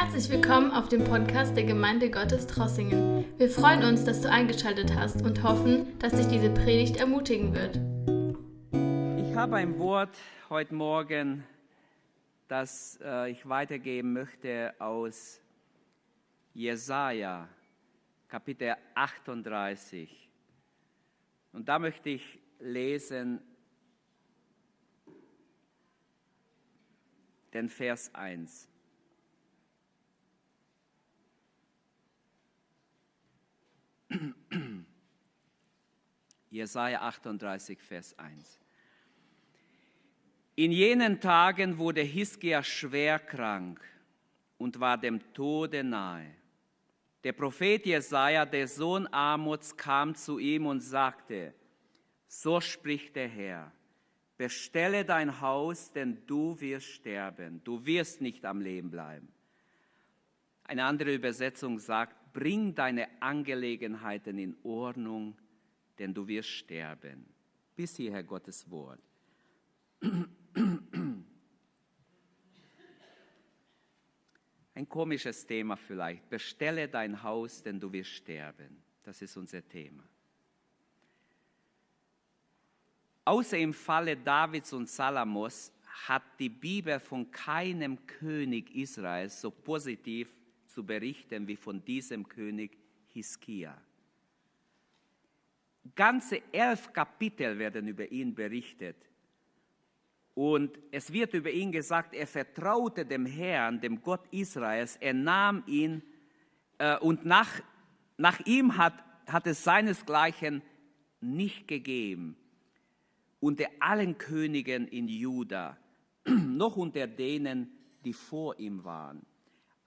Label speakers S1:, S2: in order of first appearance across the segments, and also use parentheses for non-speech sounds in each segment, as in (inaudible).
S1: Herzlich willkommen auf dem Podcast der Gemeinde Gottes Trossingen. Wir freuen uns, dass du eingeschaltet hast und hoffen, dass dich diese Predigt ermutigen wird.
S2: Ich habe ein Wort heute Morgen, das äh, ich weitergeben möchte aus Jesaja, Kapitel 38. Und da möchte ich lesen den Vers 1. Jesaja 38, Vers 1. In jenen Tagen wurde Hiskia schwer krank und war dem Tode nahe. Der Prophet Jesaja, der Sohn Amots, kam zu ihm und sagte: So spricht der Herr: Bestelle dein Haus, denn du wirst sterben. Du wirst nicht am Leben bleiben. Eine andere Übersetzung sagt: Bring deine Angelegenheiten in Ordnung, denn du wirst sterben. Bis hierher Gottes Wort. Ein komisches Thema vielleicht. Bestelle dein Haus, denn du wirst sterben. Das ist unser Thema. Außer im Falle Davids und Salamos hat die Bibel von keinem König Israels so positiv zu berichten wie von diesem König Hiskia. Ganze elf Kapitel werden über ihn berichtet. Und es wird über ihn gesagt, er vertraute dem Herrn, dem Gott Israels, er nahm ihn äh, und nach, nach ihm hat, hat es seinesgleichen nicht gegeben. Unter allen Königen in Juda, (clears throat) noch unter denen, die vor ihm waren.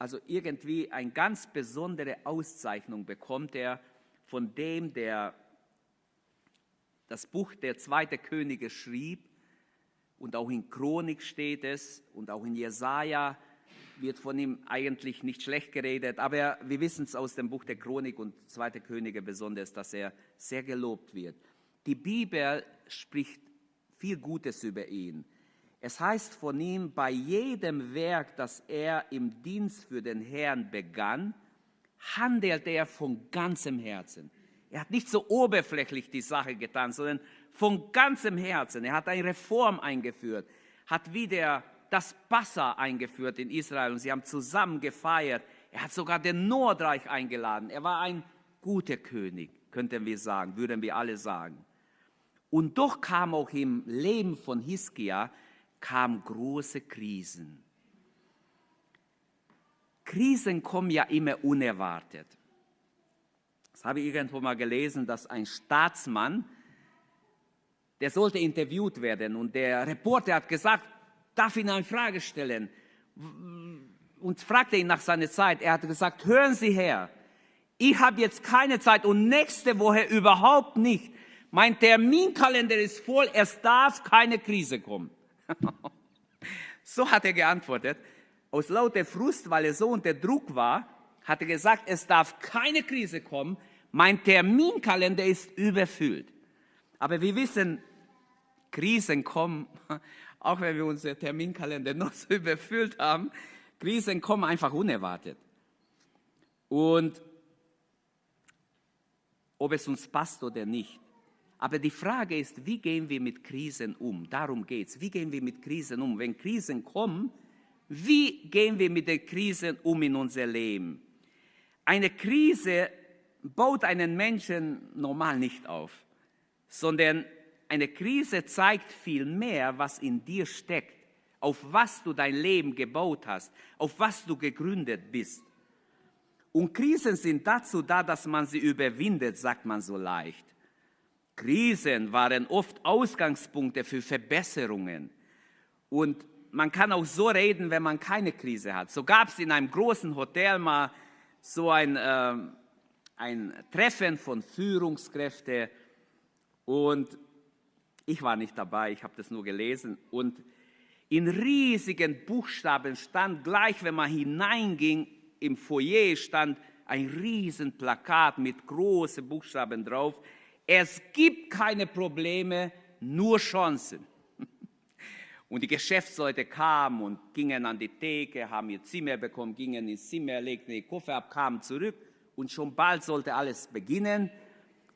S2: Also irgendwie eine ganz besondere Auszeichnung bekommt er von dem, der das Buch der zweite Könige schrieb und auch in Chronik steht es und auch in Jesaja wird von ihm eigentlich nicht schlecht geredet, aber wir wissen es aus dem Buch der Chronik und Zweite Könige besonders, dass er sehr gelobt wird. Die Bibel spricht viel Gutes über ihn. Es heißt von ihm, bei jedem Werk, das er im Dienst für den Herrn begann, handelt er von ganzem Herzen. Er hat nicht so oberflächlich die Sache getan, sondern von ganzem Herzen. Er hat eine Reform eingeführt, hat wieder das Passa eingeführt in Israel und sie haben zusammen gefeiert. Er hat sogar den Nordreich eingeladen. Er war ein guter König, könnten wir sagen, würden wir alle sagen. Und doch kam auch im Leben von Hiskia kam große Krisen. Krisen kommen ja immer unerwartet. Das habe ich irgendwo mal gelesen, dass ein Staatsmann der sollte interviewt werden. Und der Reporter hat gesagt, darf ihn eine Frage stellen? Und fragte ihn nach seiner Zeit. Er hat gesagt, hören Sie her, ich habe jetzt keine Zeit und nächste Woche überhaupt nicht. Mein Terminkalender ist voll, es darf keine Krise kommen. (laughs) so hat er geantwortet. Aus lauter Frust, weil er so unter Druck war, hat er gesagt, es darf keine Krise kommen. Mein Terminkalender ist überfüllt. Aber wir wissen, Krisen kommen, (laughs) auch wenn wir unsere Terminkalender (laughs) noch so überfüllt haben, Krisen kommen einfach unerwartet. Und ob es uns passt oder nicht. Aber die Frage ist, wie gehen wir mit Krisen um? Darum geht es. Wie gehen wir mit Krisen um? Wenn Krisen kommen, wie gehen wir mit den Krisen um in unser Leben? Eine Krise baut einen Menschen normal nicht auf, sondern eine Krise zeigt viel mehr, was in dir steckt, auf was du dein Leben gebaut hast, auf was du gegründet bist. Und Krisen sind dazu da, dass man sie überwindet, sagt man so leicht. Krisen waren oft Ausgangspunkte für Verbesserungen. Und man kann auch so reden, wenn man keine Krise hat. So gab es in einem großen Hotel mal so ein, äh, ein Treffen von Führungskräften und ich war nicht dabei, ich habe das nur gelesen. Und in riesigen Buchstaben stand gleich, wenn man hineinging, im Foyer stand ein riesen Plakat mit großen Buchstaben drauf. Es gibt keine Probleme, nur Chancen. (laughs) Und die Geschäftsleute kamen und gingen an die Theke, haben ihr Zimmer bekommen, gingen ins Zimmer, legten die Koffer ab, kamen zurück und schon bald sollte alles beginnen.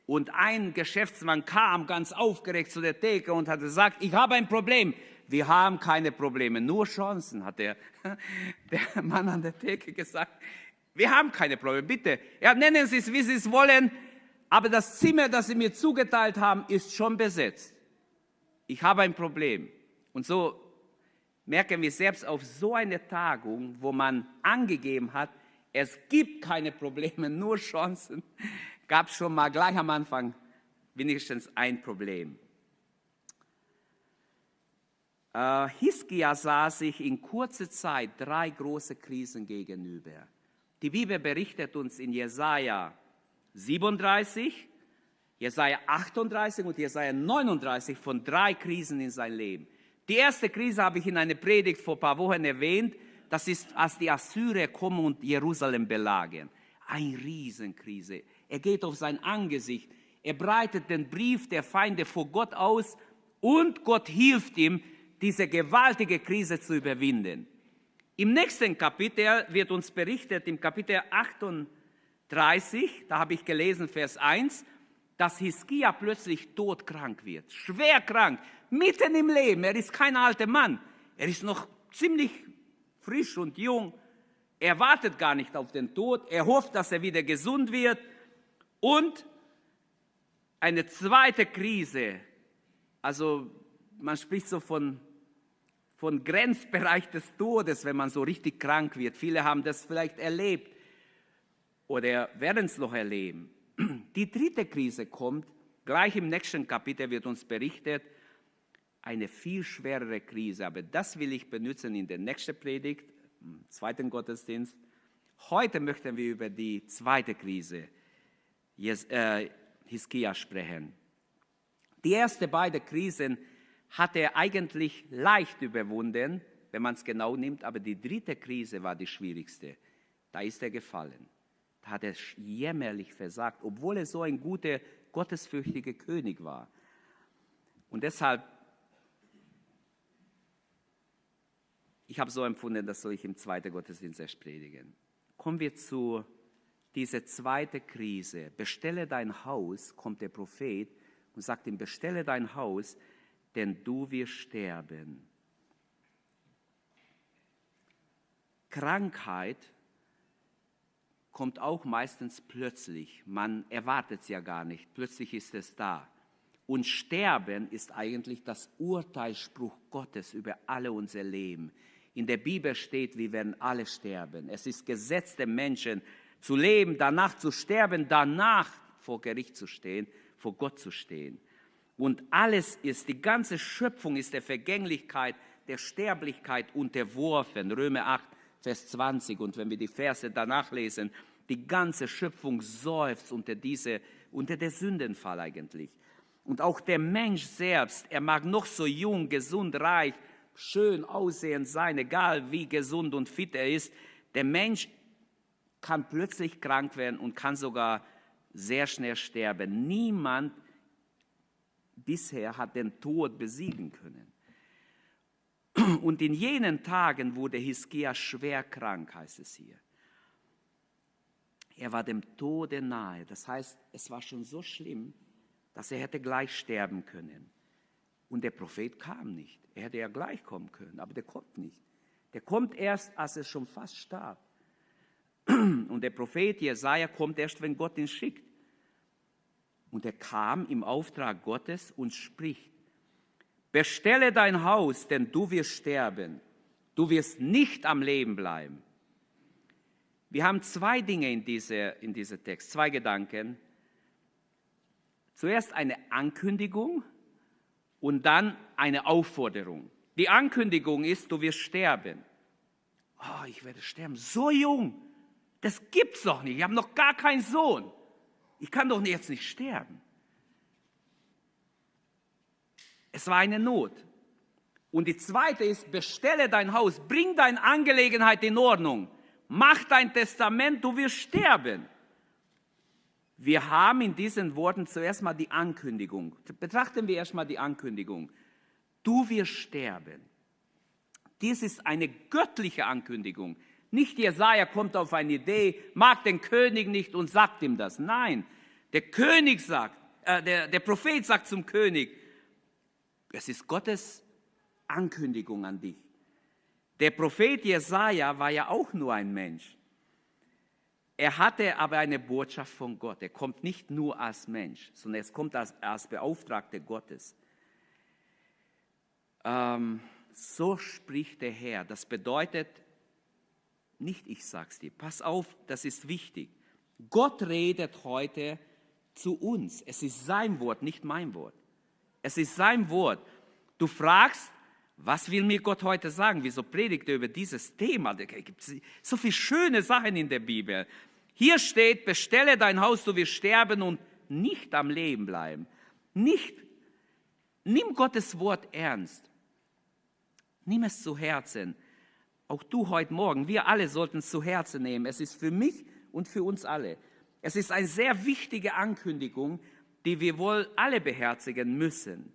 S2: Und ein Geschäftsmann kam ganz aufgeregt zu der Theke und hat gesagt, ich habe ein Problem. Wir haben keine Probleme, nur Chancen, hat der, (laughs) der Mann an der Theke gesagt. Wir haben keine Probleme, bitte. Ja, nennen Sie es, wie Sie es wollen, aber das Zimmer, das Sie mir zugeteilt haben, ist schon besetzt. Ich habe ein Problem. Und so merken wir selbst auf so eine Tagung, wo man angegeben hat, es gibt keine Probleme, (laughs) nur Chancen, gab es schon mal gleich am Anfang wenigstens ein Problem. Äh, Hiskia sah sich in kurzer Zeit drei große Krisen gegenüber. Die Bibel berichtet uns in Jesaja 37, Jesaja 38 und Jesaja 39 von drei Krisen in sein Leben. Die erste Krise habe ich in einer Predigt vor ein paar Wochen erwähnt. Das ist, als die Assyrer kommen und Jerusalem belagern. Eine Riesenkrise. Er geht auf sein Angesicht. Er breitet den Brief der Feinde vor Gott aus und Gott hilft ihm, diese gewaltige Krise zu überwinden. Im nächsten Kapitel wird uns berichtet, im Kapitel 38, da habe ich gelesen, Vers 1, dass Hiskia plötzlich todkrank wird, schwer krank, mitten im Leben. Er ist kein alter Mann, er ist noch ziemlich frisch und jung. Er wartet gar nicht auf den Tod, er hofft, dass er wieder gesund wird. Und eine zweite Krise, also man spricht so von, von Grenzbereich des Todes, wenn man so richtig krank wird. Viele haben das vielleicht erlebt oder werden es noch erleben. Die dritte Krise kommt, gleich im nächsten Kapitel wird uns berichtet, eine viel schwerere Krise. Aber das will ich benutzen in der nächsten Predigt, im zweiten Gottesdienst. Heute möchten wir über die zweite Krise äh, Hiskia sprechen. Die erste beiden Krisen hat er eigentlich leicht überwunden, wenn man es genau nimmt, aber die dritte Krise war die schwierigste. Da ist er gefallen hat er jämmerlich versagt, obwohl er so ein guter, gottesfürchtiger König war. Und deshalb, ich habe so empfunden, das soll ich im zweiten Gottesdienst erst predigen. Kommen wir zu dieser zweiten Krise. Bestelle dein Haus, kommt der Prophet und sagt ihm, bestelle dein Haus, denn du wirst sterben. Krankheit kommt auch meistens plötzlich. Man erwartet es ja gar nicht. Plötzlich ist es da. Und Sterben ist eigentlich das Urteilsspruch Gottes über alle unser Leben. In der Bibel steht, wir werden alle sterben. Es ist Gesetz der Menschen, zu leben, danach zu sterben, danach vor Gericht zu stehen, vor Gott zu stehen. Und alles ist, die ganze Schöpfung ist der Vergänglichkeit, der Sterblichkeit unterworfen. Römer 8, Vers 20. Und wenn wir die Verse danach lesen, die ganze Schöpfung seufzt unter, diese, unter der Sündenfall eigentlich. Und auch der Mensch selbst, er mag noch so jung, gesund, reich, schön aussehend sein, egal wie gesund und fit er ist, der Mensch kann plötzlich krank werden und kann sogar sehr schnell sterben. Niemand bisher hat den Tod besiegen können. Und in jenen Tagen wurde Hiskia schwer krank, heißt es hier. Er war dem Tode nahe. Das heißt, es war schon so schlimm, dass er hätte gleich sterben können. Und der Prophet kam nicht. Er hätte ja gleich kommen können, aber der kommt nicht. Der kommt erst, als er schon fast starb. Und der Prophet Jesaja kommt erst, wenn Gott ihn schickt. Und er kam im Auftrag Gottes und spricht: Bestelle dein Haus, denn du wirst sterben. Du wirst nicht am Leben bleiben. Wir haben zwei Dinge in, diese, in diesem Text, zwei Gedanken. Zuerst eine Ankündigung und dann eine Aufforderung. Die Ankündigung ist, du wirst sterben. Oh, ich werde sterben. So jung. Das gibt's doch nicht. Ich habe noch gar keinen Sohn. Ich kann doch jetzt nicht sterben. Es war eine Not. Und die zweite ist, bestelle dein Haus, bring deine Angelegenheit in Ordnung, mach dein Testament, du wirst sterben. Wir haben in diesen Worten zuerst mal die Ankündigung. Betrachten wir erstmal die Ankündigung. Du wirst sterben. Dies ist eine göttliche Ankündigung. Nicht Jesaja kommt auf eine Idee, mag den König nicht und sagt ihm das. Nein, der König sagt, äh, der, der Prophet sagt zum König, es ist Gottes Ankündigung an dich. Der Prophet Jesaja war ja auch nur ein Mensch. Er hatte aber eine Botschaft von Gott. Er kommt nicht nur als Mensch, sondern es kommt als, als Beauftragter Gottes. Ähm, so spricht der Herr. Das bedeutet, nicht ich sag's dir, pass auf, das ist wichtig. Gott redet heute zu uns. Es ist sein Wort, nicht mein Wort. Es ist sein Wort. Du fragst, was will mir Gott heute sagen? Wieso predigt er über dieses Thema? Da gibt es so viele schöne Sachen in der Bibel. Hier steht, bestelle dein Haus, du wirst sterben und nicht am Leben bleiben. Nicht, nimm Gottes Wort ernst. Nimm es zu Herzen. Auch du heute Morgen, wir alle sollten es zu Herzen nehmen. Es ist für mich und für uns alle. Es ist eine sehr wichtige Ankündigung, die wir wohl alle beherzigen müssen.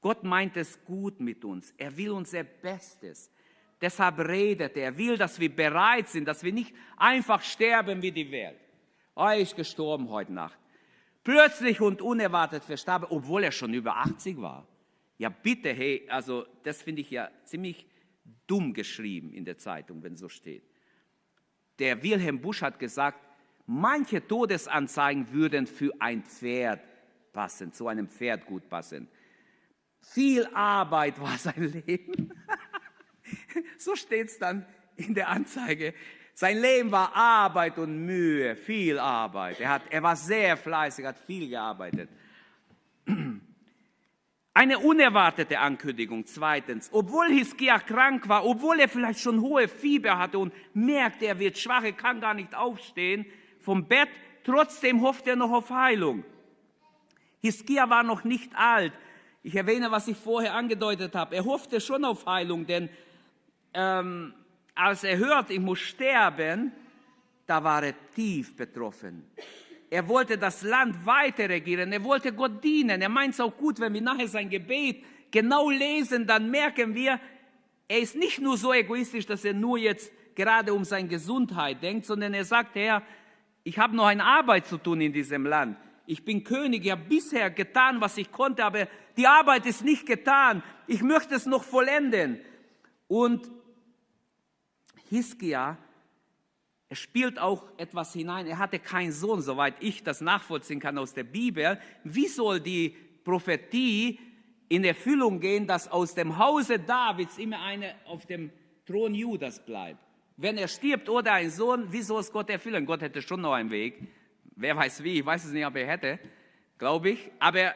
S2: Gott meint es gut mit uns. Er will unser Bestes. Deshalb redet er. Er will, dass wir bereit sind, dass wir nicht einfach sterben wie die Welt. Oh, er ist gestorben heute Nacht. Plötzlich und unerwartet verstarb, obwohl er schon über 80 war. Ja, bitte, hey, also das finde ich ja ziemlich dumm geschrieben in der Zeitung, wenn so steht. Der Wilhelm Busch hat gesagt, manche Todesanzeigen würden für ein Pferd passen, zu einem Pferd gut passen. Viel Arbeit war sein (laughs) Leben. so steht es dann in der Anzeige. Sein Leben war Arbeit und Mühe, viel Arbeit. Er, hat, er war sehr fleißig, hat viel gearbeitet. (clears throat) Eine unerwartete Ankündigung. Zweitens, obwohl Hiskia krank war, obwohl er vielleicht schon hohe Fieber hatte und merkte, er wird schwach, er kann gar nicht aufstehen vom Bett, trotzdem hofft er noch auf Heilung. Hiskia war noch nicht alt, ich erwähne, was ich vorher angedeutet habe. Er hoffte schon auf Heilung, denn ähm, als er hört, ich muss sterben, da war er tief betroffen. Er wollte das Land weiter regieren, er wollte Gott dienen. Er meint es auch gut, wenn wir nachher sein Gebet genau lesen, dann merken wir, er ist nicht nur so egoistisch, dass er nur jetzt gerade um seine Gesundheit denkt, sondern er sagt, Herr, ich habe noch eine Arbeit zu tun in diesem Land ich bin König, ich habe bisher getan, was ich konnte, aber die Arbeit ist nicht getan. Ich möchte es noch vollenden. Und Hiskia, er spielt auch etwas hinein. Er hatte keinen Sohn, soweit ich das nachvollziehen kann aus der Bibel. Wie soll die Prophetie in Erfüllung gehen, dass aus dem Hause Davids immer einer auf dem Thron Judas bleibt? Wenn er stirbt oder ein Sohn, wie soll es Gott erfüllen? Gott hätte schon noch einen Weg. Wer weiß wie, ich weiß es nicht, ob er hätte, glaube ich. Aber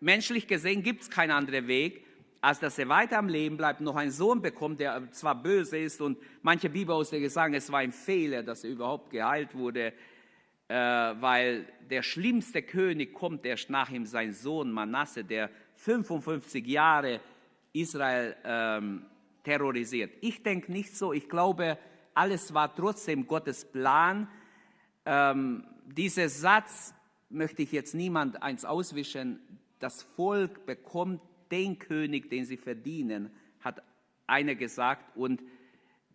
S2: menschlich gesehen gibt es keinen anderen Weg, als dass er weiter am Leben bleibt, noch einen Sohn bekommt, der zwar böse ist und manche Bibelausleger sagen, es war ein Fehler, dass er überhaupt geheilt wurde, äh, weil der schlimmste König kommt erst nach ihm, sein Sohn Manasse, der 55 Jahre Israel ähm, terrorisiert. Ich denke nicht so, ich glaube, alles war trotzdem Gottes Plan. Ähm, dieser Satz möchte ich jetzt niemand eins auswischen. Das Volk bekommt den König, den sie verdienen, hat einer gesagt. Und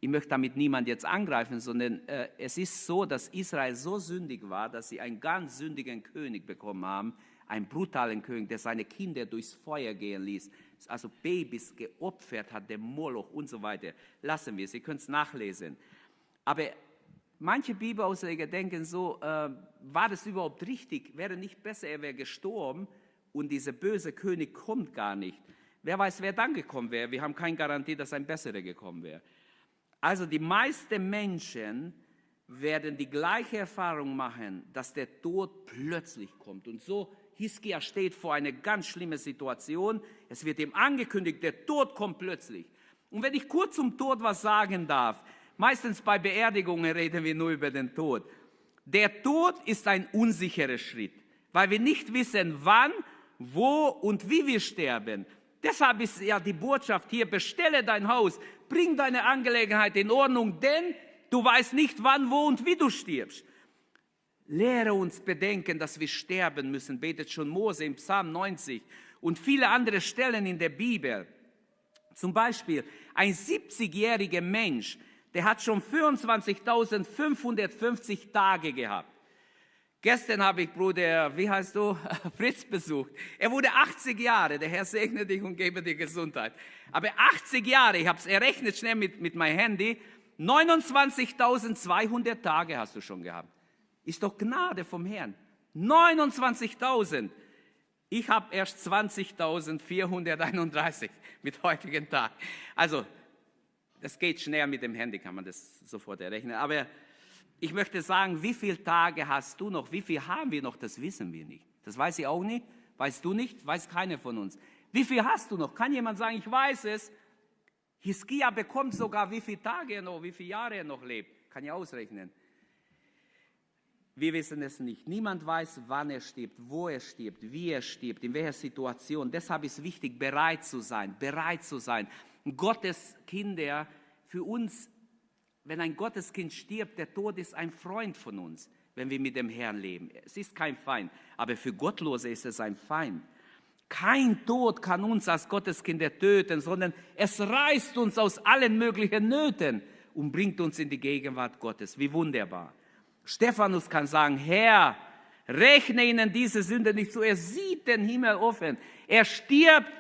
S2: ich möchte damit niemand jetzt angreifen, sondern äh, es ist so, dass Israel so sündig war, dass sie einen ganz sündigen König bekommen haben, einen brutalen König, der seine Kinder durchs Feuer gehen ließ, also Babys geopfert hat, dem Moloch und so weiter. Lassen wir, Sie können es nachlesen. Aber Manche Bibelausleger denken so, äh, war das überhaupt richtig? Wäre nicht besser, er wäre gestorben und dieser böse König kommt gar nicht. Wer weiß, wer dann gekommen wäre? Wir haben keine Garantie, dass ein besserer gekommen wäre. Also die meisten Menschen werden die gleiche Erfahrung machen, dass der Tod plötzlich kommt. Und so Hiskia steht vor einer ganz schlimmen Situation. Es wird ihm angekündigt, der Tod kommt plötzlich. Und wenn ich kurz zum Tod was sagen darf, Meistens bei Beerdigungen reden wir nur über den Tod. Der Tod ist ein unsicherer Schritt, weil wir nicht wissen, wann, wo und wie wir sterben. Deshalb ist ja die Botschaft hier, bestelle dein Haus, bring deine Angelegenheit in Ordnung, denn du weißt nicht, wann, wo und wie du stirbst. Lehre uns bedenken, dass wir sterben müssen, betet schon Mose im Psalm 90 und viele andere Stellen in der Bibel. Zum Beispiel ein 70-jähriger Mensch, der hat schon 24.550 Tage gehabt. Gestern habe ich Bruder, wie heißt du, (laughs) Fritz besucht. Er wurde 80 Jahre. Der Herr segne dich und gebe dir Gesundheit. Aber 80 Jahre, ich habe es errechnet schnell mit, mit meinem Handy. 29.200 Tage hast du schon gehabt. Ist doch Gnade vom Herrn. 29.000. Ich habe erst 20.431 mit heutigen Tag. Also, das geht schnell mit dem Handy, kann man das sofort errechnen. Aber ich möchte sagen, wie viele Tage hast du noch? Wie viel haben wir noch? Das wissen wir nicht. Das weiß ich auch nicht. Weißt du nicht? Weiß keiner von uns. Wie viel hast du noch? Kann jemand sagen, ich weiß es? Hiskia bekommt sogar, wie viele Tage er noch, wie viele Jahre er noch lebt. Kann ich ausrechnen. Wir wissen es nicht. Niemand weiß, wann er stirbt, wo er stirbt, wie er stirbt, in welcher Situation. Deshalb ist wichtig, bereit zu sein, bereit zu sein. Gottes Kinder, für uns wenn ein Gotteskind stirbt, der Tod ist ein Freund von uns, wenn wir mit dem Herrn leben. Es ist kein Feind, aber für Gottlose ist es ein Feind. Kein Tod kann uns als Gotteskinder töten, sondern es reißt uns aus allen möglichen Nöten und bringt uns in die Gegenwart Gottes. Wie wunderbar. Stephanus kann sagen, Herr, rechne ihnen diese Sünde nicht zu. Er sieht den Himmel offen. Er stirbt,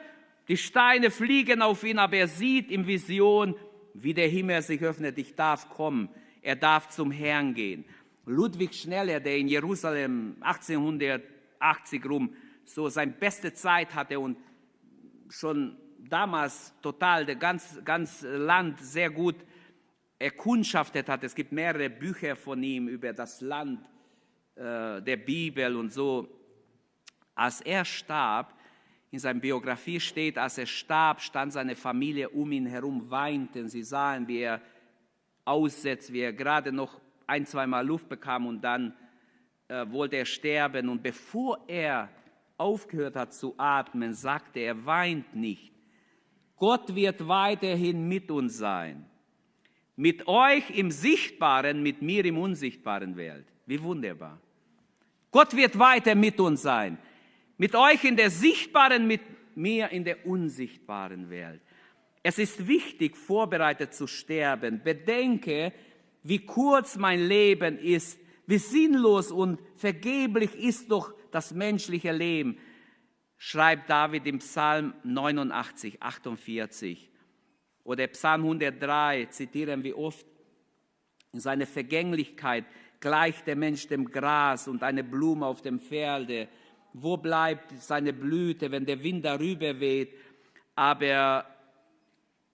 S2: die Steine fliegen auf ihn, aber er sieht in Vision wie der Himmel sich öffnet, ich darf kommen, er darf zum Herrn gehen. Ludwig Schneller, der in Jerusalem 1880 rum so seine beste Zeit hatte und schon damals total das ganz, ganz Land sehr gut erkundschaftet hat. Es gibt mehrere Bücher von ihm über das Land äh, der Bibel und so. Als er starb, in seiner Biografie steht, als er starb, stand seine Familie um ihn herum, weinten. Sie sahen, wie er aussetzt, wie er gerade noch ein, zweimal Luft bekam und dann äh, wollte er sterben. Und bevor er aufgehört hat zu atmen, sagte er, weint nicht. Gott wird weiterhin mit uns sein. Mit euch im sichtbaren, mit mir im unsichtbaren Welt. Wie wunderbar. Gott wird weiter mit uns sein. Mit euch in der sichtbaren, mit mir in der unsichtbaren Welt. Es ist wichtig, vorbereitet zu sterben. Bedenke, wie kurz mein Leben ist, wie sinnlos und vergeblich ist doch das menschliche Leben, schreibt David im Psalm 89, 48. Oder Psalm 103 zitieren wir oft. In seiner Vergänglichkeit gleicht der Mensch dem Gras und eine Blume auf dem Felde wo bleibt seine Blüte, wenn der Wind darüber weht. Aber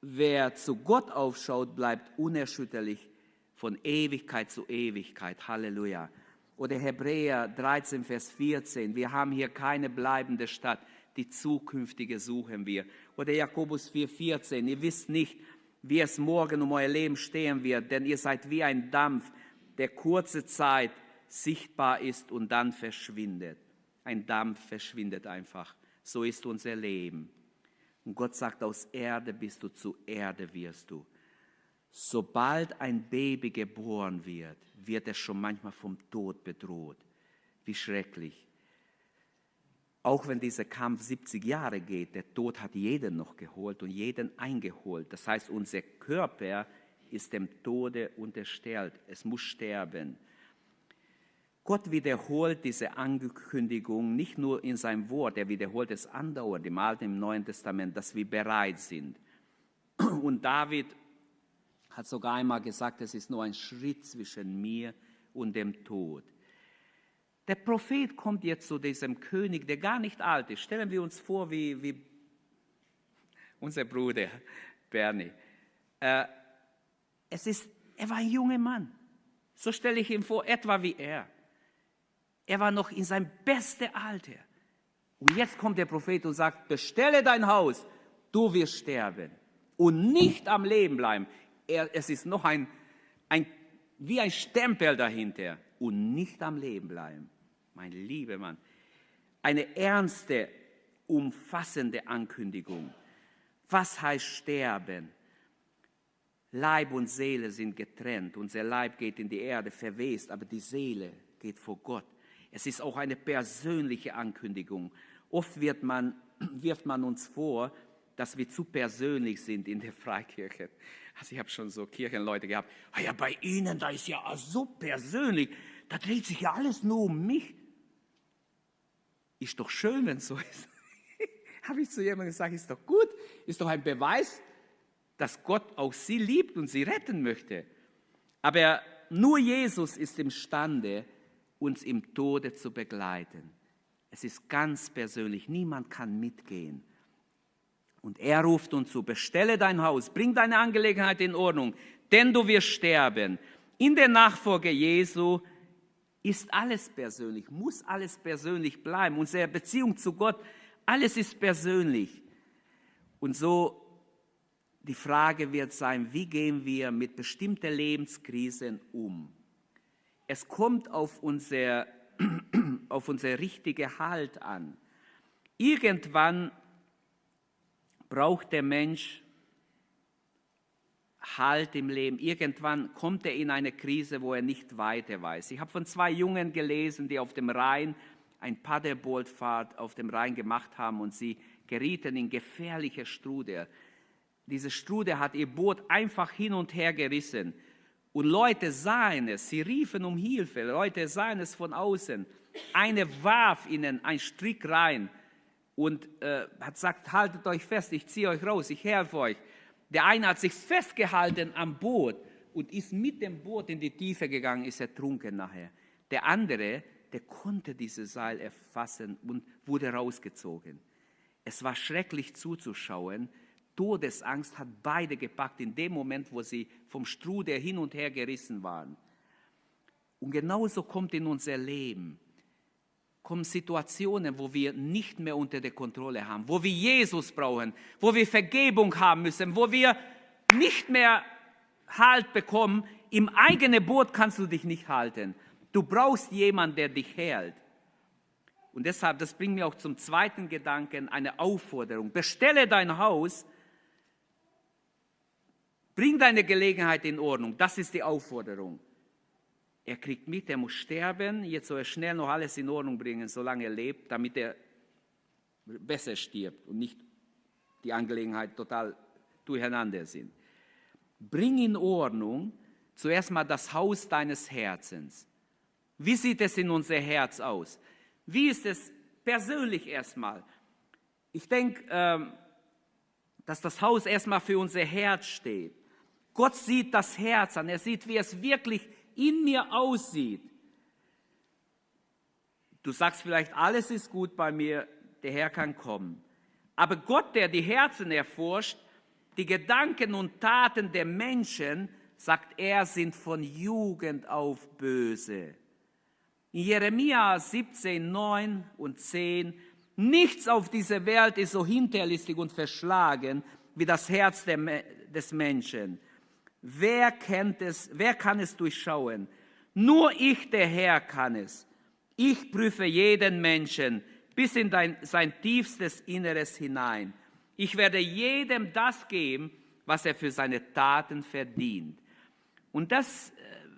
S2: wer zu Gott aufschaut, bleibt unerschütterlich von Ewigkeit zu Ewigkeit. Halleluja. Oder Hebräer 13, Vers 14. Wir haben hier keine bleibende Stadt, die zukünftige suchen wir. Oder Jakobus 4, 14. Ihr wisst nicht, wie es morgen um euer Leben stehen wird, denn ihr seid wie ein Dampf, der kurze Zeit sichtbar ist und dann verschwindet ein Dampf verschwindet einfach. So ist unser Leben. Und Gott sagt, aus Erde bist du, zu Erde wirst du. Sobald ein Baby geboren wird, wird es schon manchmal vom Tod bedroht. Wie schrecklich. Auch wenn dieser Kampf 70 Jahre geht, der Tod hat jeden noch geholt und jeden eingeholt. Das heißt, unser Körper ist dem Tode unterstellt. Es muss sterben. Gott wiederholt diese Ankündigung nicht nur in seinem Wort, er wiederholt es andauernd im Alten und im Neuen Testament, dass wir bereit sind. (clears throat) Und David hat sogar einmal gesagt, es ist nur ein Schritt zwischen mir und dem Tod. Der Prophet kommt jetzt zu diesem König, der gar nicht alt ist. Stellen wir uns vor, wie, wie unser Bruder Bernie. Äh, es ist, er war ein junger Mann. So stelle ich ihn vor, etwa wie er. Er war noch in seinem besten Alter. Und jetzt kommt der Prophet und sagt, bestelle dein Haus, du wirst sterben und nicht am Leben bleiben. Er, es ist noch ein, ein, wie ein Stempel dahinter und nicht am Leben bleiben. Mein lieber Mann, eine ernste, umfassende Ankündigung. Was heißt sterben? Leib und Seele sind getrennt. Unser Leib geht in die Erde, verwest, aber die Seele geht vor Gott. Es ist auch eine persönliche Ankündigung. Oft wird man, (clears throat) wirft man uns vor, dass wir zu persönlich sind in der Freikirche. Also ich habe schon so Kirchenleute gehabt, ah ja, bei Ihnen, da ist ja so persönlich, da dreht sich ja alles nur um mich. Ist doch schön, wenn es so ist. (laughs) habe ich zu jemandem gesagt, ist doch gut, ist doch ein Beweis, dass Gott auch sie liebt und sie retten möchte. Aber nur Jesus ist imstande, uns im Tode zu begleiten. Es ist ganz persönlich, niemand kann mitgehen. Und er ruft uns zu, bestelle dein Haus, bring deine Angelegenheit in Ordnung, denn du wirst sterben. In der Nachfolge Jesu ist alles persönlich, muss alles persönlich bleiben. Unsere Beziehung zu Gott, alles ist persönlich. Und so die Frage wird sein, wie gehen wir mit bestimmten Lebenskrisen um? Es kommt auf unser, (clears throat) auf unser richtige Halt an. Irgendwann braucht der Mensch Halt im Leben. Irgendwann kommt er in eine Krise, wo er nicht weiter weiß. Ich habe von zwei Jungen gelesen, die auf dem Rhein ein Paddleboardfahrt auf dem Rhein gemacht haben und sie gerieten in gefährliche Strudel diese Strude hat ihr Boot einfach hin und her gerissen. Und Leute sahen es, sie riefen um Hilfe, Leute sahen es von außen. Eine warf ihnen einen Strick rein und äh, hat gesagt, haltet euch fest, ich ziehe euch raus, ich helfe euch. Der eine hat sich festgehalten am Boot und ist mit dem Boot in die Tiefe gegangen, ist ertrunken nachher. Der andere, der konnte dieses Seil erfassen und wurde rausgezogen. Es war schrecklich zuzuschauen, Todesangst hat beide gepackt in dem Moment, wo sie vom Strudel hin und her gerissen waren. Und genauso kommt in unser Leben, kommen Situationen, wo wir nicht mehr unter der Kontrolle haben, wo wir Jesus brauchen, wo wir Vergebung haben müssen, wo wir nicht mehr Halt bekommen. Im eigenen Boot kannst du dich nicht halten. Du brauchst jemanden, der dich hält. Und deshalb, das bringt mir auch zum zweiten Gedanken, eine Aufforderung. Bestelle dein Haus Bring deine Gelegenheit in Ordnung. Das ist die Aufforderung. Er kriegt mit, er muss sterben. Jetzt soll er schnell noch alles in Ordnung bringen, solange er lebt, damit er besser stirbt und nicht die Angelegenheit total durcheinander sind. Bring in Ordnung zuerst mal das Haus deines Herzens. Wie sieht es in unser Herz aus? Wie ist es persönlich erstmal? Ich denke, ähm, dass das Haus erstmal für unser Herz steht. Gott sieht das Herz an. Er sieht, wie es wirklich in mir aussieht. Du sagst vielleicht, alles ist gut bei mir, der Herr kann kommen. Aber Gott, der die Herzen erforscht, die Gedanken und Taten der Menschen, sagt er, sind von Jugend auf böse. In Jeremia 17, 9 und 10, nichts auf dieser Welt ist so hinterlistig und verschlagen wie das Herz des Menschen. Wer kennt es, wer kann es durchschauen? Nur ich, der Herr, kann es. Ich prüfe jeden Menschen bis in dein, sein tiefstes Inneres hinein. Ich werde jedem das geben, was er für seine Taten verdient. Und das äh,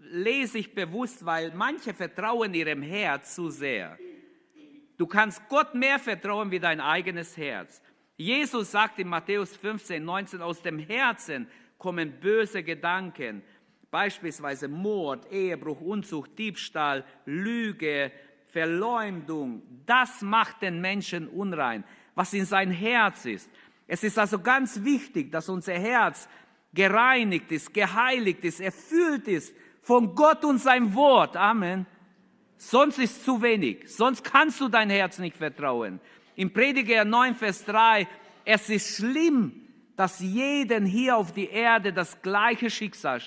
S2: lese ich bewusst, weil manche vertrauen ihrem Herz zu sehr. Du kannst Gott mehr vertrauen wie dein eigenes Herz. Jesus sagt in Matthäus 15, 19, aus dem Herzen kommen böse Gedanken, beispielsweise Mord, Ehebruch, Unzucht, Diebstahl, Lüge, Verleumdung. Das macht den Menschen unrein, was in sein Herz ist. Es ist also ganz wichtig, dass unser Herz gereinigt ist, geheiligt ist, erfüllt ist von Gott und sein Wort. Amen. Sonst ist zu wenig. Sonst kannst du dein Herz nicht vertrauen. Im Prediger 9, Vers 3, es ist schlimm, dass jeden hier auf die Erde das gleiche Schicksal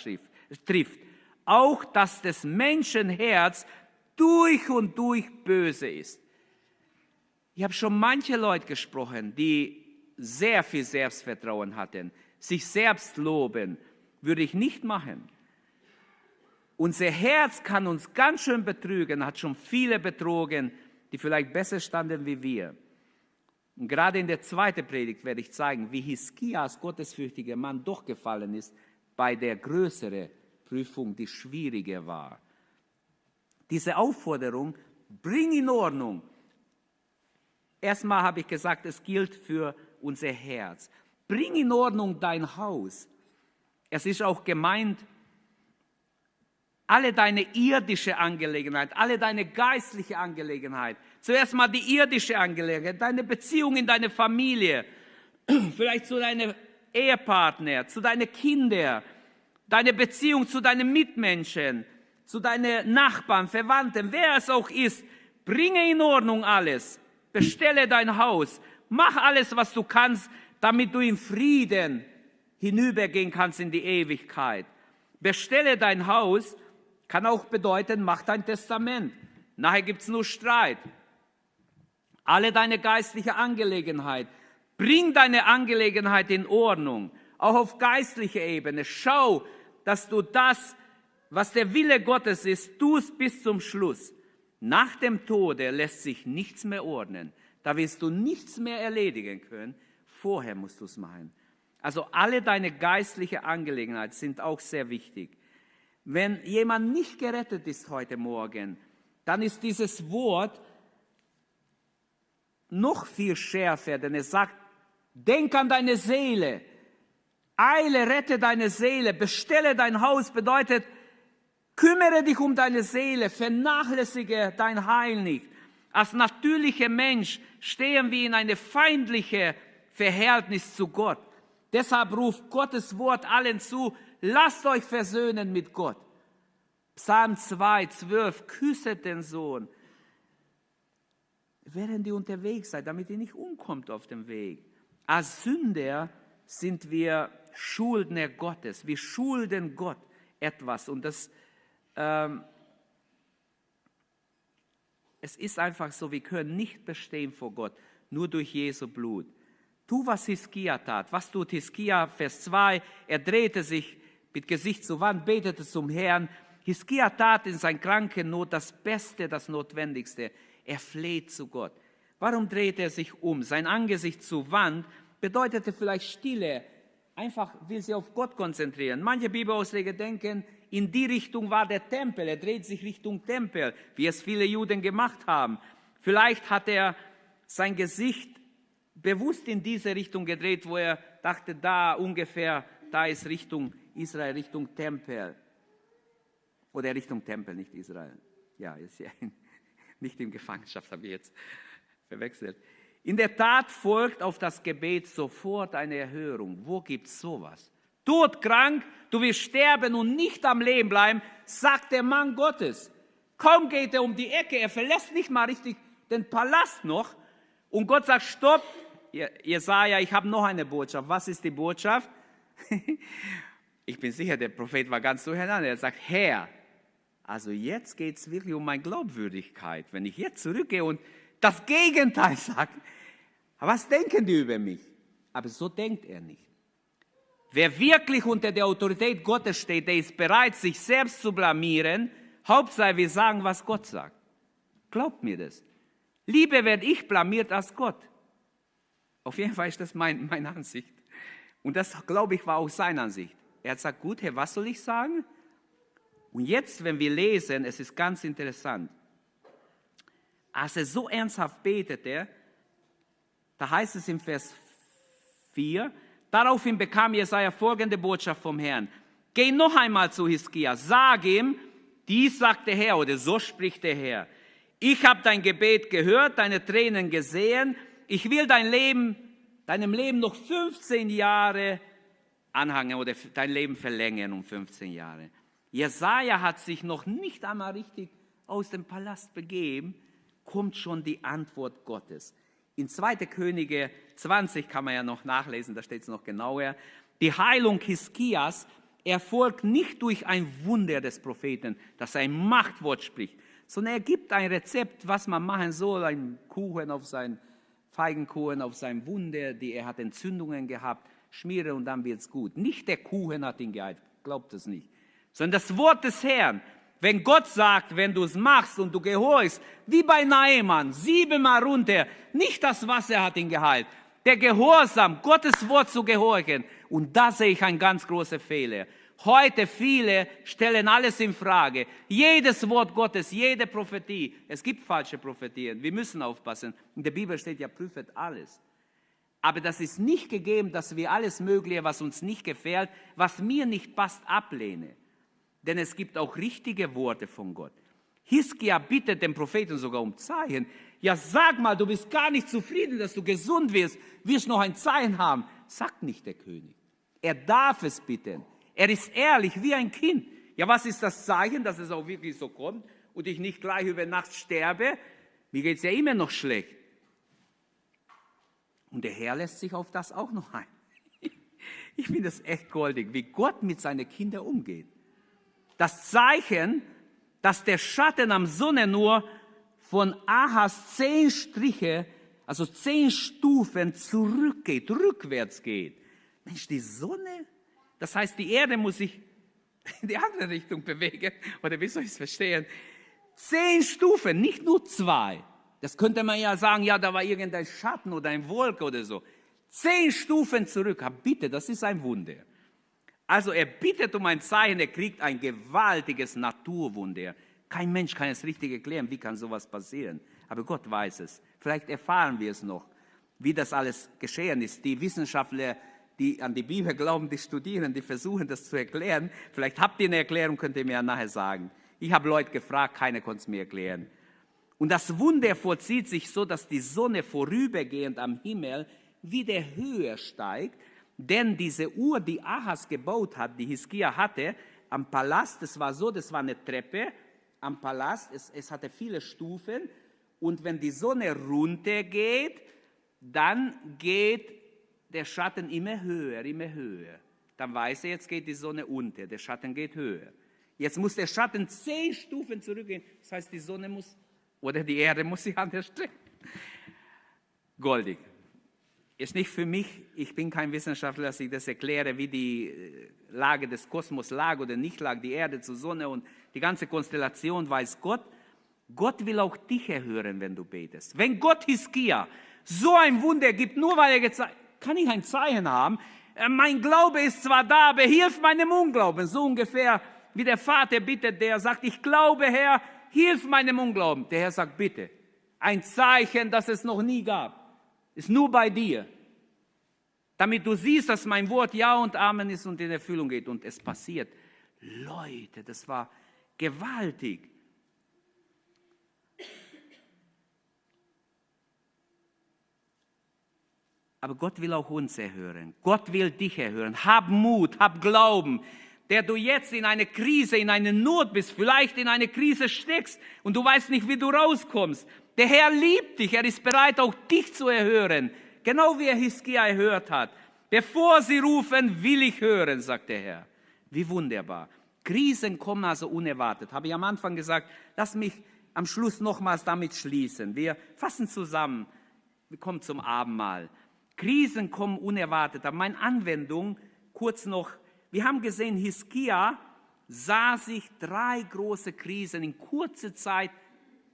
S2: trifft. Auch dass das Menschenherz durch und durch böse ist. Ich habe schon manche Leute gesprochen, die sehr viel Selbstvertrauen hatten, sich selbst loben, würde ich nicht machen. Unser Herz kann uns ganz schön betrügen, hat schon viele betrogen, die vielleicht besser standen wie wir. Und gerade in der zweiten Predigt werde ich zeigen, wie Hiskia als gottesfürchtiger Mann doch gefallen ist bei der größeren Prüfung, die schwieriger war. Diese Aufforderung, bring in Ordnung. Erstmal habe ich gesagt, es gilt für unser Herz. Bring in Ordnung dein Haus. Es ist auch gemeint, alle deine irdische Angelegenheit, alle deine geistliche Angelegenheit. Zuerst mal die irdische Angelegenheit, deine Beziehung in deine Familie, (clears throat) vielleicht zu deinem Ehepartner, zu deinen Kindern, deine Beziehung zu deinen Mitmenschen, zu deinen Nachbarn, Verwandten, wer es auch ist. Bringe in Ordnung alles. Bestelle dein Haus. Mach alles, was du kannst, damit du in Frieden hinübergehen kannst in die Ewigkeit. Bestelle dein Haus kann auch bedeuten, mach dein Testament. Nachher gibt es nur Streit. Alle deine geistliche Angelegenheit. Bring deine Angelegenheit in Ordnung. Auch auf geistlicher Ebene. Schau, dass du das, was der Wille Gottes ist, tust bis zum Schluss. Nach dem Tode lässt sich nichts mehr ordnen. Da wirst du nichts mehr erledigen können. Vorher musst du es machen. Also alle deine geistliche Angelegenheiten sind auch sehr wichtig. Wenn jemand nicht gerettet ist heute Morgen, dann ist dieses Wort noch viel schärfer, denn es sagt, denk an deine Seele, eile, rette deine Seele, bestelle dein Haus, bedeutet, kümmere dich um deine Seele, vernachlässige dein Heil nicht. Als natürlicher Mensch stehen wir in eine feindliche Verhältnis zu Gott. Deshalb ruft Gottes Wort allen zu, lasst euch versöhnen mit Gott. Psalm 2, 12, küsset den Sohn, während ihr unterwegs seid, damit ihr nicht umkommt auf dem Weg. Als Sünder sind wir Schuldner Gottes. Wir schulden Gott etwas. Und das, ähm, es ist einfach so, wir können nicht bestehen vor Gott, nur durch Jesu Blut. Tu, was Hiskia tat. Was tut Hiskia? Vers 2. Er drehte sich mit Gesicht zur Wand, betete zum Herrn. Hiskia tat in seiner kranken Not das Beste, das Notwendigste. Er fleht zu Gott. Warum dreht er sich um? Sein Angesicht zur Wand bedeutete vielleicht Stille. Einfach will sie auf Gott konzentrieren. Manche Bibelausleger denken, in die Richtung war der Tempel. Er dreht sich Richtung Tempel, wie es viele Juden gemacht haben. Vielleicht hat er sein Gesicht bewusst in diese Richtung gedreht, wo er dachte, da ungefähr, da ist Richtung Israel, Richtung Tempel. Oder Richtung Tempel, nicht Israel. Ja, ist ja (laughs) nicht in Gefangenschaft, habe ich jetzt verwechselt. In der Tat folgt auf das Gebet sofort eine Erhörung. Wo gibt es sowas? Todkrank, du wirst sterben und nicht am Leben bleiben, sagt der Mann Gottes. Kaum geht er um die Ecke, er verlässt nicht mal richtig den Palast noch. Und Gott sagt, stopp, Jesaja, ich habe noch eine Botschaft. Was ist die Botschaft? (laughs) ich bin sicher, der Prophet war ganz durcheinander. Er sagt, Herr, also jetzt geht es wirklich um meine Glaubwürdigkeit. Wenn ich jetzt zurückgehe und das Gegenteil (laughs) sage, was denken die über mich? Aber so denkt er nicht. Wer wirklich unter der Autorität Gottes steht, der ist bereit, sich selbst zu blamieren. Hauptsache, wir sagen, was Gott sagt. Glaubt mir das. Lieber werde ich blamiert als Gott. Auf jeden Fall ist das mein, (laughs) meine Ansicht. Und das, glaube ich, war auch seine Ansicht. Er hat gesagt, gut, Herr, was soll ich sagen? Und jetzt, wenn wir lesen, es ist ganz interessant. Als er so ernsthaft betete, da heißt es im Vers 4, daraufhin bekam Jesaja folgende Botschaft vom Herrn. Geh noch einmal zu Hiskia, sag ihm, dies sagt der Herr oder so spricht der Herr. Ich habe dein Gebet gehört, deine Tränen gesehen ich will dein Leben, deinem Leben noch 15 Jahre anhangen oder dein Leben verlängern um 15 Jahre. Jesaja hat sich noch nicht einmal richtig aus dem Palast begeben, kommt schon die Antwort Gottes. In 2. Könige 20 kann man ja noch nachlesen, da steht es noch genauer. Die Heilung Hiskias erfolgt nicht durch ein Wunder des Propheten, dass er ein Machtwort spricht, sondern er gibt ein Rezept, was man machen soll, ein Kuchen auf sein Feigenkuchen auf seinem Wunde, die er hat Entzündungen gehabt, schmiere und dann wird es gut. Nicht der Kuchen hat ihn geheilt, glaubt es nicht, sondern das Wort des Herrn. Wenn Gott sagt, wenn du es machst und du gehorchst, wie bei Naaman, siebenmal runter, nicht das Wasser hat ihn geheilt, der Gehorsam, Gottes Wort zu gehorchen. Und da sehe ich einen ganz großen Fehler. Heute viele stellen alles in Frage. Jedes Wort Gottes, jede Prophetie. Es gibt falsche Prophetien. Wir müssen aufpassen. In der Bibel steht ja, prüft alles. Aber das ist nicht gegeben, dass wir alles Mögliche, was uns nicht gefällt, was mir nicht passt, ablehnen. Denn es gibt auch richtige Worte von Gott. Hiskia bittet den Propheten sogar um Zeichen. Ja, sag mal, du bist gar nicht zufrieden, dass du gesund wirst, wirst noch ein Zeichen haben. Sagt nicht der König. Er darf es bitten. Er ist ehrlich wie ein Kind. Ja, was ist das Zeichen, dass es auch wirklich so kommt und ich nicht gleich über Nacht sterbe? Mir geht es ja immer noch schlecht. Und der Herr lässt sich auf das auch noch ein. (laughs) Ich finde es echt goldig, wie Gott mit seinen Kindern umgeht. Das Zeichen, dass der Schatten am Sonne nur von Ahas zehn Striche, also zehn Stufen zurückgeht, rückwärts geht. Mensch, die Sonne, das heißt, die Erde muss sich (laughs) in die andere Richtung bewegen. Oder wie soll ich es verstehen? Zehn Stufen, nicht nur zwei. Das könnte man ja sagen, ja, da war irgendein Schatten oder ein Wolke oder so. Zehn Stufen zurück. Bitte, das ist ein Wunder. Also er bittet um ein Zeichen, er kriegt ein gewaltiges Naturwunder. Kein Mensch kann es richtig erklären, wie kann sowas passieren. Aber Gott weiß es. Vielleicht erfahren wir es noch, wie das alles geschehen ist. Die Wissenschaftler, die an die Bibel glauben, die studieren, die versuchen das zu erklären. Vielleicht habt ihr eine Erklärung, könnt ihr mir nachher sagen. Ich habe Leute gefragt, keiner konnte es mir erklären. Und das Wunder vollzieht sich so, dass die Sonne vorübergehend am Himmel wieder höher steigt, denn diese Uhr, die Ahas gebaut hat, die Hiskia hatte, am Palast, das war so, das war eine Treppe am Palast, es, es hatte viele Stufen und wenn die Sonne runtergeht, dann geht der Schatten immer höher, immer höher. Dann weiß er, jetzt geht die Sonne unter, der Schatten geht höher. Jetzt muss der Schatten zehn Stufen zurückgehen, das heißt, die Sonne muss oder die Erde muss sich anders strecken. Goldig. Ist nicht für mich, ich bin kein Wissenschaftler, dass ich das erkläre, wie die äh, Lage des Kosmos lag oder nicht lag, die Erde zur Sonne und die ganze Konstellation weiß Gott. Gott will auch dich erhören, wenn du betest. Wenn Gott Hiskia so ein Wunder gibt, nur weil er gezeigt kann ich ein Zeichen haben? Äh, mein Glaube ist zwar da, aber hilf meinem Unglauben. So ungefähr wie der Vater bittet, der sagt, ich glaube, Herr, hilf meinem Unglauben. Der Herr sagt, bitte, ein Zeichen, das es noch nie gab, ist nur bei dir. Damit du siehst, dass mein Wort Ja und Amen ist und in Erfüllung geht. Und es passiert. Leute, das war gewaltig. Aber Gott will auch uns erhören. Gott will dich erhören. Hab Mut, hab Glauben der du jetzt in eine Krise, in eine Not bist, vielleicht in eine Krise steckst und du weißt nicht, wie du rauskommst. Der Herr liebt dich, er ist bereit, auch dich zu erhören, genau wie er Hiskia erhört hat. Bevor sie rufen, will ich hören, sagt der Herr. Wie wunderbar. Krisen kommen also unerwartet. Habe ich am Anfang gesagt, lass mich am Schluss nochmals damit schließen. Wir fassen zusammen. Wir kommen zum Abendmahl. Krisen kommen unerwartet. Aber meine Anwendung, kurz noch wir haben gesehen, Hiskia sah sich drei große Krisen in kurzer Zeit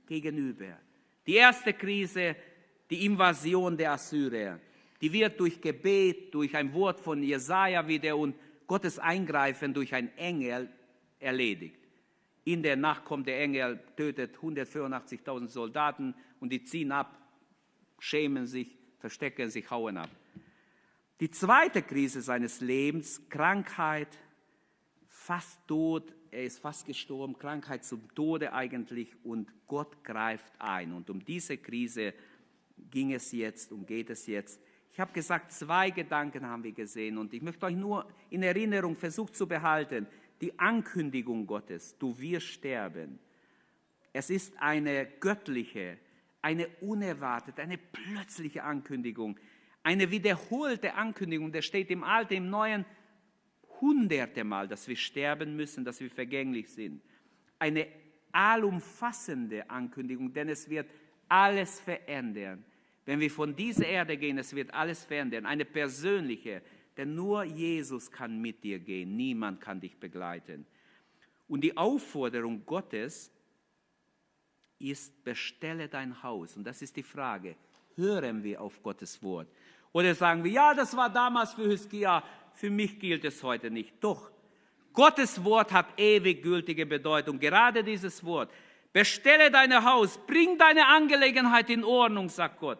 S2: gegenüber. Die erste Krise, die Invasion der Assyrer, die wird durch Gebet, durch ein Wort von Jesaja wieder und Gottes Eingreifen durch einen Engel erledigt. In der Nacht kommt der Engel, tötet 184.000 Soldaten und die ziehen ab, schämen sich, verstecken sich, hauen ab. Die zweite Krise seines Lebens, Krankheit, fast tot, er ist fast gestorben, Krankheit zum Tode eigentlich und Gott greift ein. Und um diese Krise ging es jetzt, um geht es jetzt. Ich habe gesagt, zwei Gedanken haben wir gesehen und ich möchte euch nur in Erinnerung versucht zu behalten. Die Ankündigung Gottes, du wirst sterben. Es ist eine göttliche, eine unerwartete, eine plötzliche Ankündigung eine wiederholte Ankündigung, der steht im Alten, im Neuen hunderte Mal, dass wir sterben müssen, dass wir vergänglich sind. Eine allumfassende Ankündigung, denn es wird alles verändern. Wenn wir von dieser Erde gehen, es wird alles verändern. Eine persönliche, denn nur Jesus kann mit dir gehen, niemand kann dich begleiten. Und die Aufforderung Gottes ist, bestelle dein Haus. Und das ist die Frage, hören wir auf Gottes Wort? Oder sagen wir, ja, das war damals für Hiskia, für mich gilt es heute nicht. Doch, Gottes Wort hat ewig gültige Bedeutung, gerade dieses Wort. Bestelle dein Haus, bring deine Angelegenheit in Ordnung, sagt Gott.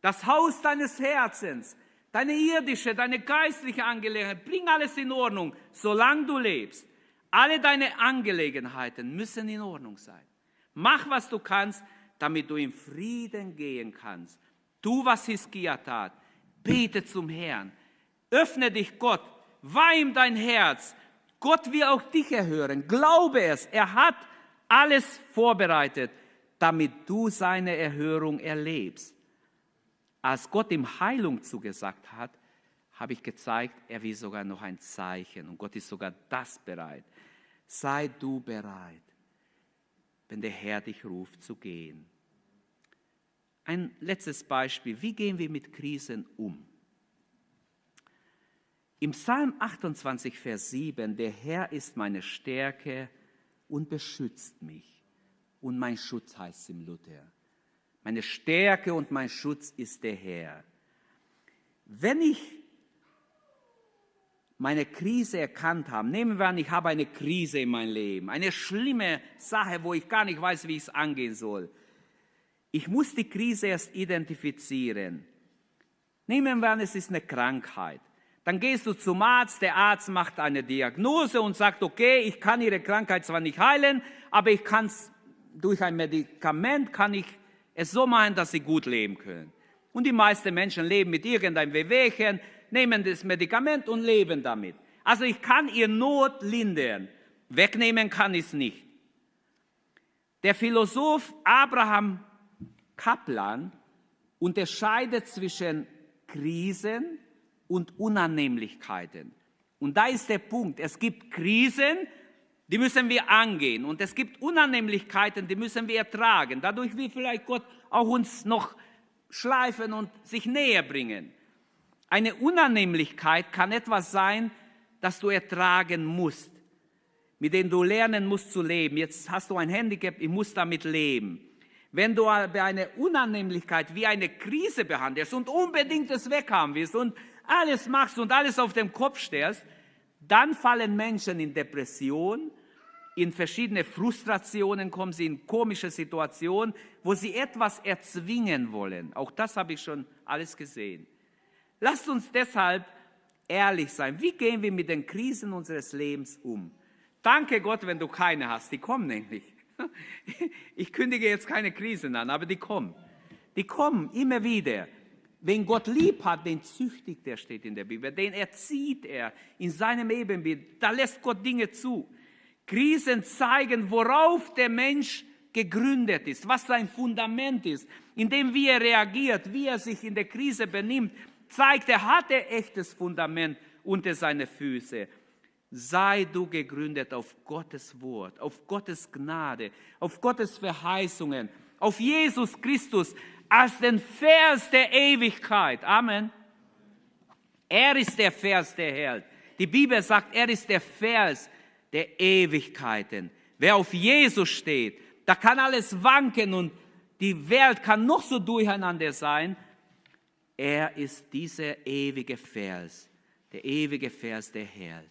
S2: das Haus deines Herzens, deine irdische, deine geistliche Angelegenheit, bring alles in Ordnung, solange du lebst. Alle deine Angelegenheiten müssen in Ordnung sein. Mach, was du kannst, damit du in Frieden gehen kannst. Tu, was Hiskia tat. Bete zum Herrn. Öffne dich Gott. Weih dein Herz. Gott will auch dich erhören. Glaube es. Er hat alles vorbereitet, damit du seine Erhörung erlebst. Als Gott ihm Heilung zugesagt hat, habe ich gezeigt, er will sogar noch ein Zeichen. Und Gott ist sogar das bereit. Sei du bereit, wenn der Herr dich ruft, zu gehen. Ein letztes Beispiel. Wie gehen wir mit Krisen um? Im Psalm 28, Vers 7, der Herr ist meine Stärke und beschützt mich. Und mein Schutz heißt es im Luther. Meine Stärke und mein Schutz ist der Herr. Wenn ich meine Krise erkannt habe, nehmen wir an, ich habe eine Krise in meinem Leben, eine schlimme Sache, wo ich gar nicht weiß, wie ich es angehen soll. Ich muss die Krise erst identifizieren. Nehmen wir an, es ist eine Krankheit. Dann gehst du zum Arzt, der Arzt macht eine Diagnose und sagt, okay, ich kann Ihre Krankheit zwar nicht heilen, aber ich kann es durch ein Medikament, kann ich es so machen, dass Sie gut leben können. Und die meisten Menschen leben mit irgendeinem Wehwehchen, nehmen das Medikament und leben damit. Also ich kann ihr Not lindern. Wegnehmen kann ich es nicht. Der Philosoph Abraham Kaplan unterscheidet zwischen Krisen und Unannehmlichkeiten. Und da ist der Punkt. Es gibt Krisen, die müssen wir angehen. Und es gibt Unannehmlichkeiten, die müssen wir ertragen. Dadurch will vielleicht Gott auch uns noch schleifen und sich näher bringen. Eine Unannehmlichkeit kann etwas sein, das du ertragen musst, mit dem du lernen musst zu leben. Jetzt hast du ein Handicap, ich muss damit leben. Wenn du aber eine Unannehmlichkeit wie eine Krise behandelst und unbedingt es weghaben willst und alles machst und alles auf den Kopf stellst, dann fallen Menschen in Depression, in verschiedene Frustrationen kommen sie in komische Situationen, wo sie etwas erzwingen wollen. Auch das habe ich schon alles gesehen. Lasst uns deshalb ehrlich sein. Wie gehen wir mit den Krisen unseres Lebens um? Danke Gott, wenn du keine hast. Die kommen nämlich. (laughs) Ich kündige jetzt keine Krisen an, aber die kommen. Die kommen immer wieder. Wen Gott lieb hat, den züchtigt er, steht in der Bibel. Den erzieht er in seinem Ebenbild. Da lässt Gott Dinge zu. Krisen zeigen, worauf der Mensch gegründet ist, was sein Fundament ist, indem wie er reagiert, wie er sich in der Krise benimmt, zeigt, er hatte echtes Fundament unter seine Füße. Sei du gegründet auf Gottes Wort, auf Gottes Gnade, auf Gottes Verheißungen, auf Jesus Christus, als den Vers der Ewigkeit. Amen. Er ist der Vers, der hält. Die Bibel sagt, er ist der Vers der Ewigkeiten. Wer auf Jesus steht, da kann alles wanken und die Welt kann noch so durcheinander sein. Er ist dieser ewige Vers, der ewige Vers, der hält.